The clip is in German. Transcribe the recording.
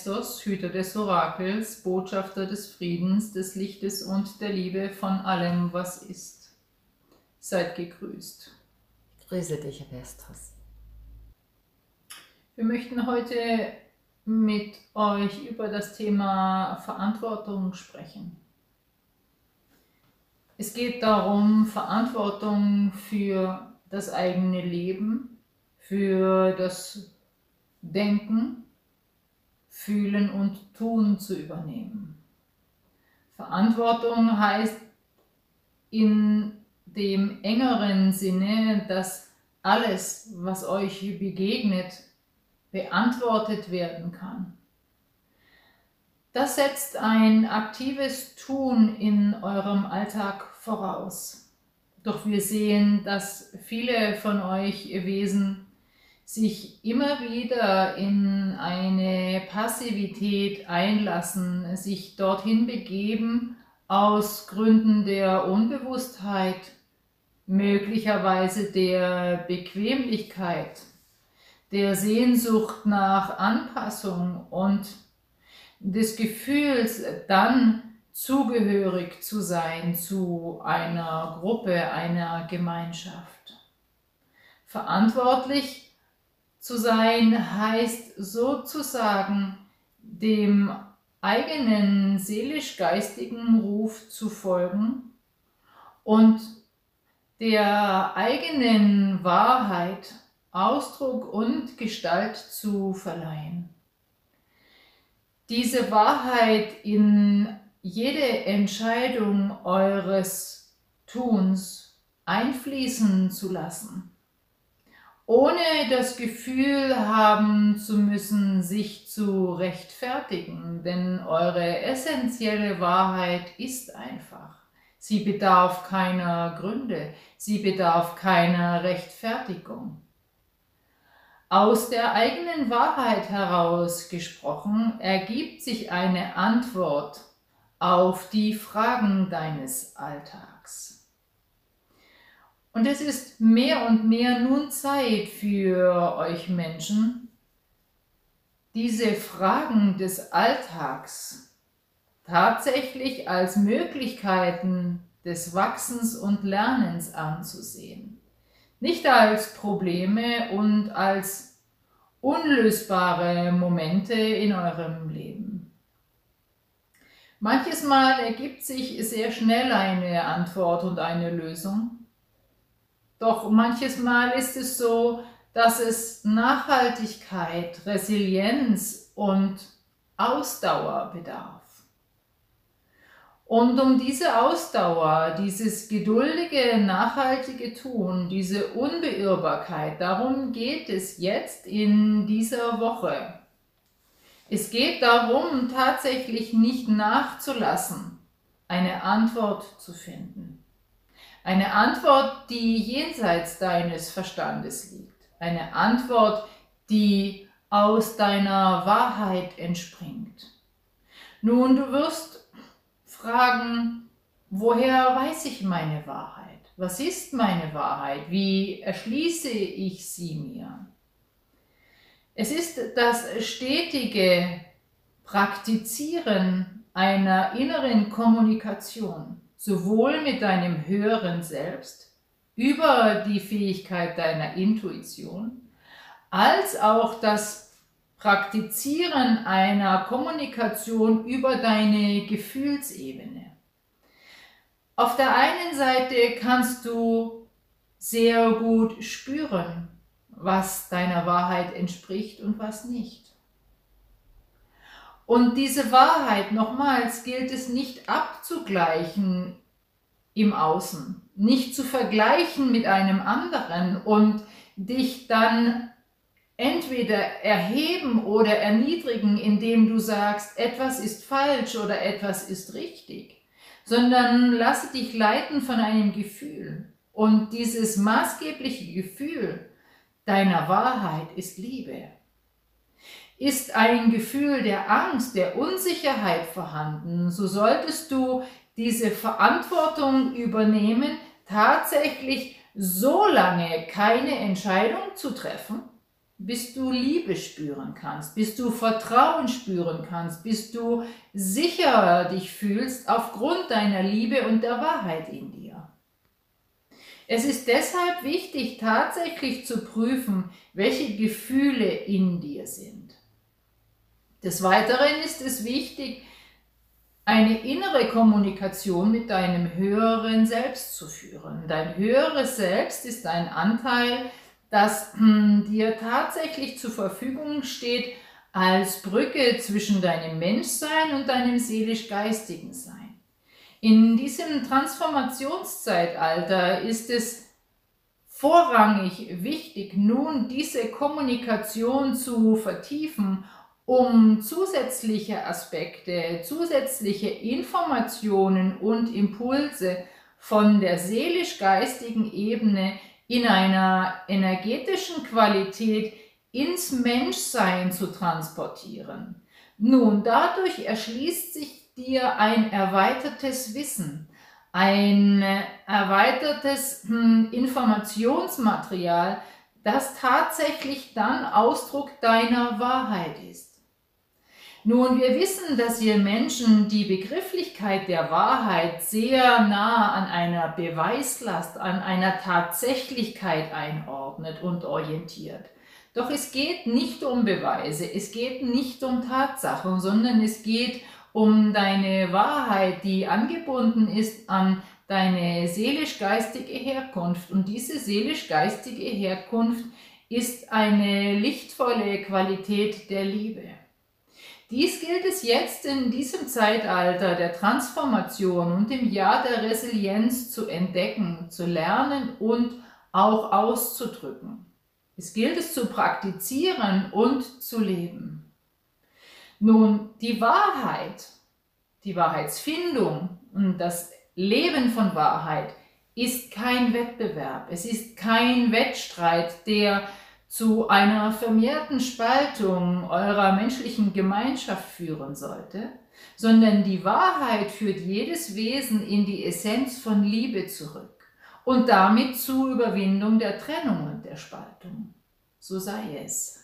Ephesos, Hüter des Orakels, Botschafter des Friedens, des Lichtes und der Liebe von allem, was ist. Seid gegrüßt. Grüße dich, Vestas. Wir möchten heute mit euch über das Thema Verantwortung sprechen. Es geht darum, Verantwortung für das eigene Leben, für das Denken, Fühlen und Tun zu übernehmen. Verantwortung heißt in dem engeren Sinne, dass alles, was euch begegnet, beantwortet werden kann. Das setzt ein aktives Tun in eurem Alltag voraus. Doch wir sehen, dass viele von euch Wesen sich immer wieder in eine Passivität einlassen, sich dorthin begeben aus Gründen der Unbewusstheit, möglicherweise der Bequemlichkeit, der Sehnsucht nach Anpassung und des Gefühls, dann zugehörig zu sein zu einer Gruppe, einer Gemeinschaft. Verantwortlich zu sein heißt sozusagen dem eigenen seelisch-geistigen Ruf zu folgen und der eigenen Wahrheit Ausdruck und Gestalt zu verleihen. Diese Wahrheit in jede Entscheidung eures Tuns einfließen zu lassen, ohne das Gefühl haben zu müssen, sich zu rechtfertigen, denn eure essentielle Wahrheit ist einfach. Sie bedarf keiner Gründe, sie bedarf keiner Rechtfertigung. Aus der eigenen Wahrheit heraus gesprochen ergibt sich eine Antwort auf die Fragen deines Alltags. Und es ist mehr und mehr nun Zeit für euch Menschen, diese Fragen des Alltags tatsächlich als Möglichkeiten des Wachsens und Lernens anzusehen. Nicht als Probleme und als unlösbare Momente in eurem Leben. Manches Mal ergibt sich sehr schnell eine Antwort und eine Lösung. Doch manches Mal ist es so, dass es Nachhaltigkeit, Resilienz und Ausdauer bedarf. Und um diese Ausdauer, dieses geduldige, nachhaltige Tun, diese Unbeirrbarkeit, darum geht es jetzt in dieser Woche. Es geht darum, tatsächlich nicht nachzulassen, eine Antwort zu finden. Eine Antwort, die jenseits deines Verstandes liegt. Eine Antwort, die aus deiner Wahrheit entspringt. Nun, du wirst fragen, woher weiß ich meine Wahrheit? Was ist meine Wahrheit? Wie erschließe ich sie mir? Es ist das stetige Praktizieren einer inneren Kommunikation, sowohl mit deinem höheren Selbst, über die Fähigkeit deiner Intuition, als auch das Praktizieren einer Kommunikation über deine Gefühlsebene. Auf der einen Seite kannst du sehr gut spüren, was deiner Wahrheit entspricht und was nicht. Und diese Wahrheit, nochmals, gilt es nicht abzugleichen im Außen, nicht zu vergleichen mit einem anderen und dich dann entweder erheben oder erniedrigen, indem du sagst, etwas ist falsch oder etwas ist richtig, sondern lasse dich leiten von einem Gefühl. Und dieses maßgebliche Gefühl deiner Wahrheit ist Liebe. Ist ein Gefühl der Angst, der Unsicherheit vorhanden, so solltest du diese Verantwortung übernehmen, tatsächlich so lange keine Entscheidung zu treffen, bis du Liebe spüren kannst, bis du Vertrauen spüren kannst, bis du sicher dich fühlst aufgrund deiner Liebe und der Wahrheit in dir. Es ist deshalb wichtig, tatsächlich zu prüfen, welche Gefühle in dir sind. Des Weiteren ist es wichtig, eine innere Kommunikation mit deinem höheren Selbst zu führen. Dein höheres Selbst ist ein Anteil, das hm, dir tatsächlich zur Verfügung steht als Brücke zwischen deinem Menschsein und deinem seelisch-geistigen Sein. In diesem Transformationszeitalter ist es vorrangig wichtig, nun diese Kommunikation zu vertiefen, um zusätzliche Aspekte, zusätzliche Informationen und Impulse von der seelisch-geistigen Ebene in einer energetischen Qualität ins Menschsein zu transportieren. Nun, dadurch erschließt sich dir ein erweitertes Wissen, ein erweitertes hm, Informationsmaterial, das tatsächlich dann Ausdruck deiner Wahrheit ist. Nun, wir wissen, dass ihr Menschen die Begrifflichkeit der Wahrheit sehr nah an einer Beweislast, an einer Tatsächlichkeit einordnet und orientiert. Doch es geht nicht um Beweise, es geht nicht um Tatsachen, sondern es geht um deine Wahrheit, die angebunden ist an deine seelisch-geistige Herkunft. Und diese seelisch-geistige Herkunft ist eine lichtvolle Qualität der Liebe. Dies gilt es jetzt in diesem Zeitalter der Transformation und im Jahr der Resilienz zu entdecken, zu lernen und auch auszudrücken. Es gilt es zu praktizieren und zu leben. Nun, die Wahrheit, die Wahrheitsfindung und das Leben von Wahrheit ist kein Wettbewerb. Es ist kein Wettstreit, der zu einer vermehrten Spaltung eurer menschlichen Gemeinschaft führen sollte, sondern die Wahrheit führt jedes Wesen in die Essenz von Liebe zurück und damit zur Überwindung der Trennung und der Spaltung. So sei es.